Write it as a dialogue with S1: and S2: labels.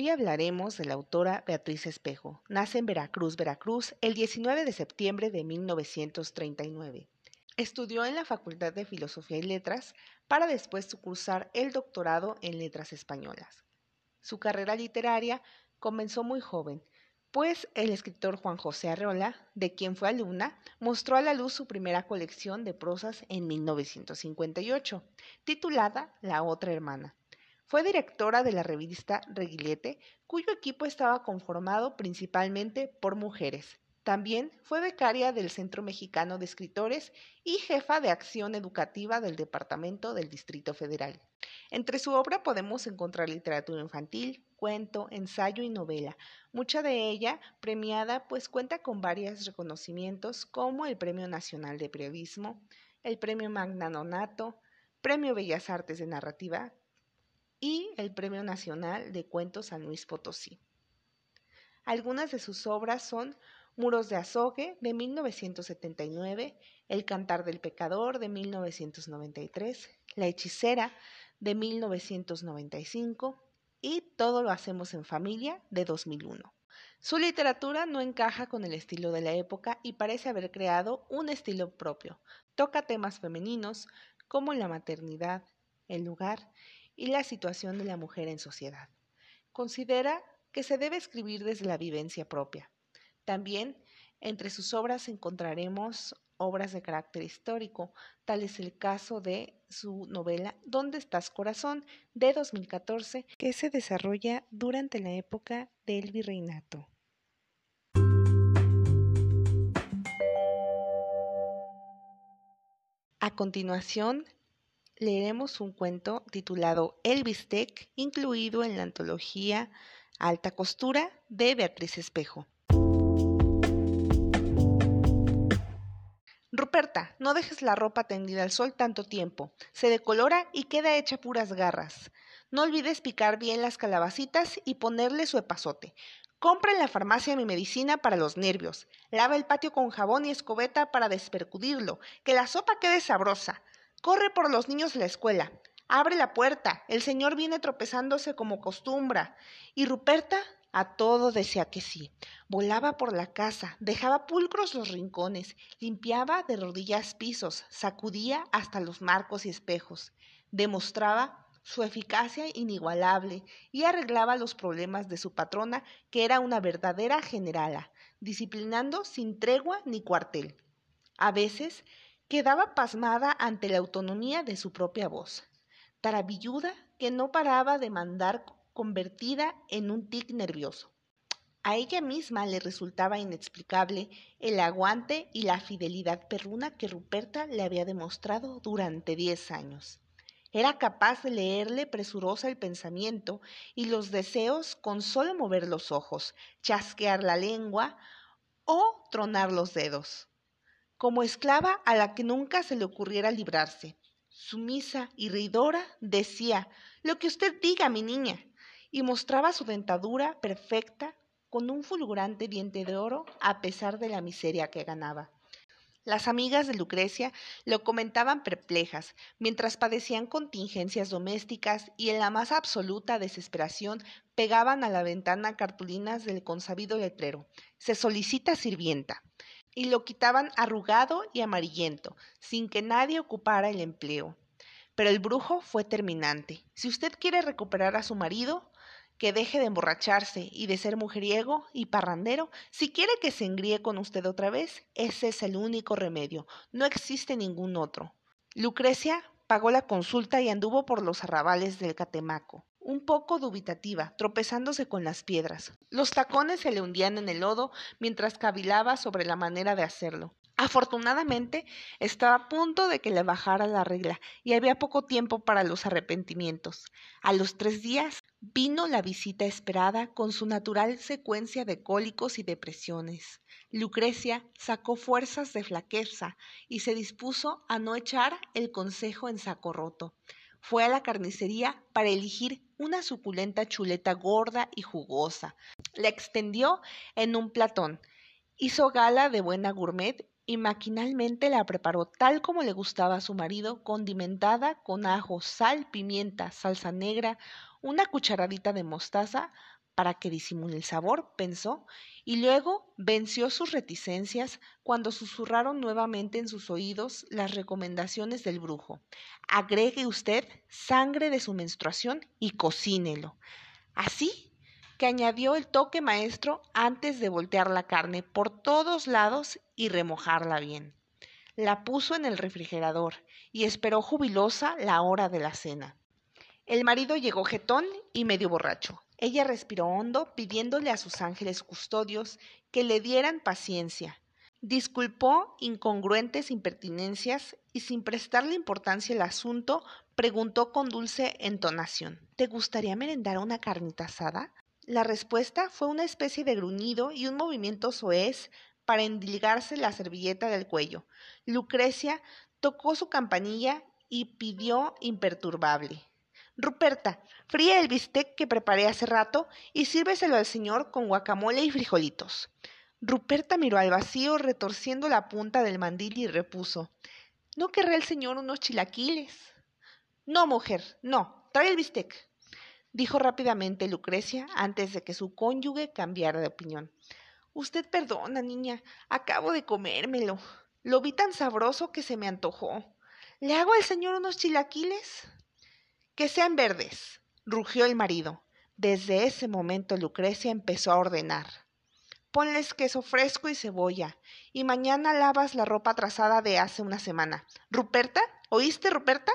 S1: Hoy hablaremos de la autora Beatriz Espejo. Nace en Veracruz, Veracruz, el 19 de septiembre de 1939. Estudió en la Facultad de Filosofía y Letras para después cursar el doctorado en Letras Españolas. Su carrera literaria comenzó muy joven, pues el escritor Juan José Arreola, de quien fue alumna, mostró a la luz su primera colección de prosas en 1958, titulada La otra hermana. Fue directora de la revista Reguilete, cuyo equipo estaba conformado principalmente por mujeres. También fue becaria del Centro Mexicano de Escritores y jefa de acción educativa del Departamento del Distrito Federal. Entre su obra podemos encontrar literatura infantil, cuento, ensayo y novela, mucha de ella premiada pues cuenta con varios reconocimientos como el Premio Nacional de Periodismo, el Premio Magna Nonato, Premio Bellas Artes de Narrativa, y el Premio Nacional de Cuentos San Luis Potosí. Algunas de sus obras son Muros de Azogue de 1979, El Cantar del Pecador de 1993, La Hechicera de 1995 y Todo lo hacemos en familia de 2001. Su literatura no encaja con el estilo de la época y parece haber creado un estilo propio. Toca temas femeninos como la maternidad, el lugar y la situación de la mujer en sociedad. Considera que se debe escribir desde la vivencia propia. También entre sus obras encontraremos obras de carácter histórico, tal es el caso de su novela ¿Dónde estás corazón? de 2014, que se desarrolla durante la época del virreinato. A continuación, leeremos un cuento titulado El bistec, incluido en la antología Alta Costura de Beatriz Espejo. Ruperta, no dejes la ropa tendida al sol tanto tiempo. Se decolora y queda hecha puras garras. No olvides picar bien las calabacitas y ponerle su epazote. Compra en la farmacia mi medicina para los nervios. Lava el patio con jabón y escobeta para despercudirlo. Que la sopa quede sabrosa. Corre por los niños la escuela. Abre la puerta. El señor viene tropezándose como costumbra. Y Ruperta a todo decía que sí. Volaba por la casa, dejaba pulcros los rincones, limpiaba de rodillas pisos, sacudía hasta los marcos y espejos. Demostraba su eficacia inigualable y arreglaba los problemas de su patrona, que era una verdadera generala, disciplinando sin tregua ni cuartel. A veces quedaba pasmada ante la autonomía de su propia voz, tarabilluda que no paraba de mandar convertida en un tic nervioso. A ella misma le resultaba inexplicable el aguante y la fidelidad perruna que Ruperta le había demostrado durante diez años. Era capaz de leerle presurosa el pensamiento y los deseos con solo mover los ojos, chasquear la lengua o tronar los dedos como esclava a la que nunca se le ocurriera librarse. Sumisa y reidora, decía, lo que usted diga, mi niña, y mostraba su dentadura perfecta con un fulgurante diente de oro a pesar de la miseria que ganaba. Las amigas de Lucrecia lo comentaban perplejas, mientras padecían contingencias domésticas y en la más absoluta desesperación pegaban a la ventana cartulinas del consabido letrero. Se solicita sirvienta y lo quitaban arrugado y amarillento, sin que nadie ocupara el empleo. Pero el brujo fue terminante. Si usted quiere recuperar a su marido, que deje de emborracharse y de ser mujeriego y parrandero, si quiere que se engríe con usted otra vez, ese es el único remedio, no existe ningún otro. Lucrecia pagó la consulta y anduvo por los arrabales del Catemaco un poco dubitativa, tropezándose con las piedras. Los tacones se le hundían en el lodo mientras cavilaba sobre la manera de hacerlo. Afortunadamente, estaba a punto de que le bajara la regla y había poco tiempo para los arrepentimientos. A los tres días vino la visita esperada con su natural secuencia de cólicos y depresiones. Lucrecia sacó fuerzas de flaqueza y se dispuso a no echar el consejo en saco roto. Fue a la carnicería para elegir una suculenta chuleta gorda y jugosa. La extendió en un platón. Hizo gala de buena gourmet y maquinalmente la preparó tal como le gustaba a su marido, condimentada con ajo, sal, pimienta, salsa negra, una cucharadita de mostaza, para que disimule el sabor, pensó, y luego venció sus reticencias cuando susurraron nuevamente en sus oídos las recomendaciones del brujo. Agregue usted sangre de su menstruación y cocínelo. Así que añadió el toque maestro antes de voltear la carne por todos lados y remojarla bien. La puso en el refrigerador y esperó jubilosa la hora de la cena. El marido llegó jetón y medio borracho. Ella respiró hondo, pidiéndole a sus ángeles custodios que le dieran paciencia. Disculpó incongruentes impertinencias y sin prestarle importancia al asunto, preguntó con dulce entonación ¿Te gustaría merendar una carnita asada? La respuesta fue una especie de gruñido y un movimiento soez para endilgarse la servilleta del cuello. Lucrecia tocó su campanilla y pidió imperturbable. Ruperta, fría el bistec que preparé hace rato y sírveselo al señor con guacamole y frijolitos. Ruperta miró al vacío retorciendo la punta del mandil y repuso ¿No querrá el señor unos chilaquiles? No, mujer, no, trae el bistec, dijo rápidamente Lucrecia antes de que su cónyuge cambiara de opinión. Usted perdona, niña, acabo de comérmelo. Lo vi tan sabroso que se me antojó. ¿Le hago al señor unos chilaquiles? Que sean verdes, rugió el marido. Desde ese momento Lucrecia empezó a ordenar. Ponles queso fresco y cebolla, y mañana lavas la ropa trazada de hace una semana. ¿Ruperta? ¿Oíste, Ruperta?